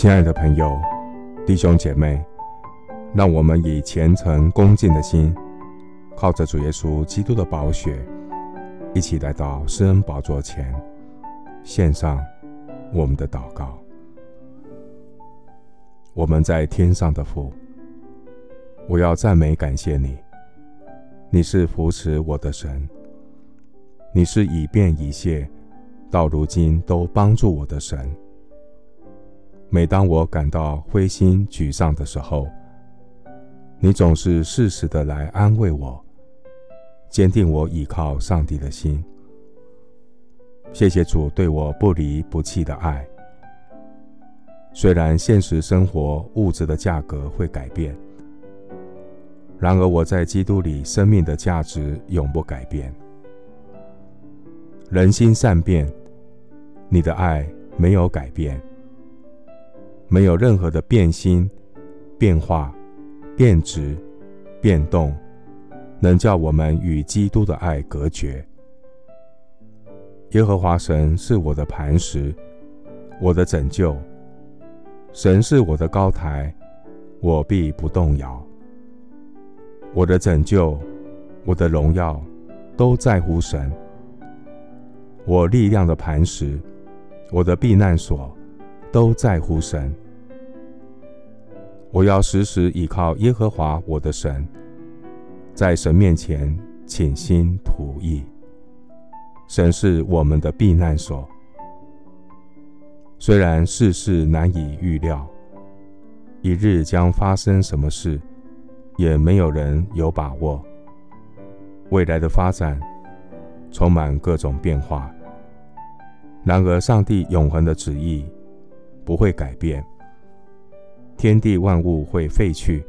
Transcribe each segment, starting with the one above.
亲爱的朋友、弟兄姐妹，让我们以虔诚恭敬的心，靠着主耶稣基督的宝血，一起来到施恩宝座前，献上我们的祷告。我们在天上的父，我要赞美感谢你，你是扶持我的神，你是以便以谢，到如今都帮助我的神。每当我感到灰心沮丧的时候，你总是适时的来安慰我，坚定我倚靠上帝的心。谢谢主对我不离不弃的爱。虽然现实生活物质的价格会改变，然而我在基督里生命的价值永不改变。人心善变，你的爱没有改变。没有任何的变心、变化、变质、变动，能叫我们与基督的爱隔绝。耶和华神是我的磐石，我的拯救。神是我的高台，我必不动摇。我的拯救，我的荣耀，都在乎神。我力量的磐石，我的避难所。都在乎神，我要时时倚靠耶和华我的神，在神面前倾心吐意。神是我们的避难所。虽然世事难以预料，一日将发生什么事，也没有人有把握。未来的发展充满各种变化，然而上帝永恒的旨意。不会改变，天地万物会废去，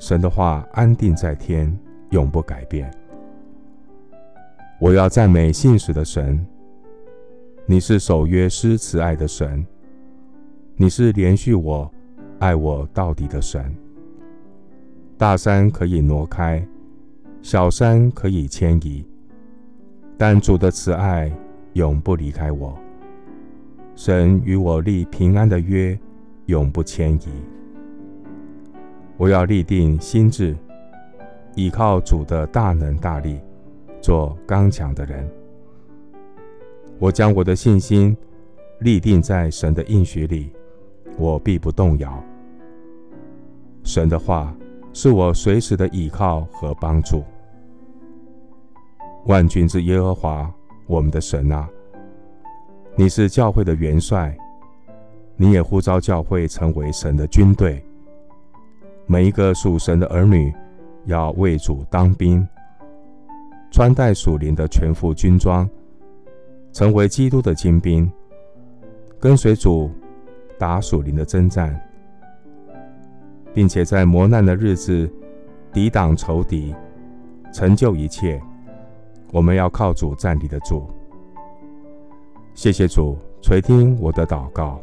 神的话安定在天，永不改变。我要赞美信实的神，你是守约施慈爱的神，你是连续我、爱我到底的神。大山可以挪开，小山可以迁移，但主的慈爱永不离开我。神与我立平安的约，永不迁移。我要立定心志，倚靠主的大能大力，做刚强的人。我将我的信心立定在神的应许里，我必不动摇。神的话是我随时的倚靠和帮助。万军之耶和华，我们的神啊！你是教会的元帅，你也呼召教会成为神的军队。每一个属神的儿女要为主当兵，穿戴属灵的全副军装，成为基督的精兵，跟随主打属灵的征战，并且在磨难的日子抵挡仇敌，成就一切。我们要靠主站立得住。谢谢主垂听我的祷告，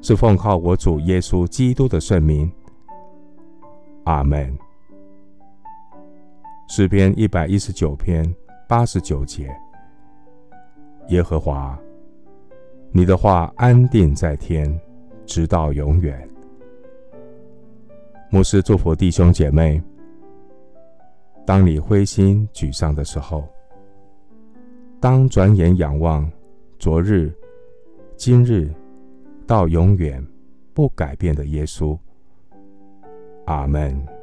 是奉靠我主耶稣基督的圣名。阿门。诗篇一百一十九篇八十九节：耶和华，你的话安定在天，直到永远。牧师祝福弟兄姐妹：当你灰心沮丧的时候，当转眼仰望。昨日、今日到永远不改变的耶稣，阿门。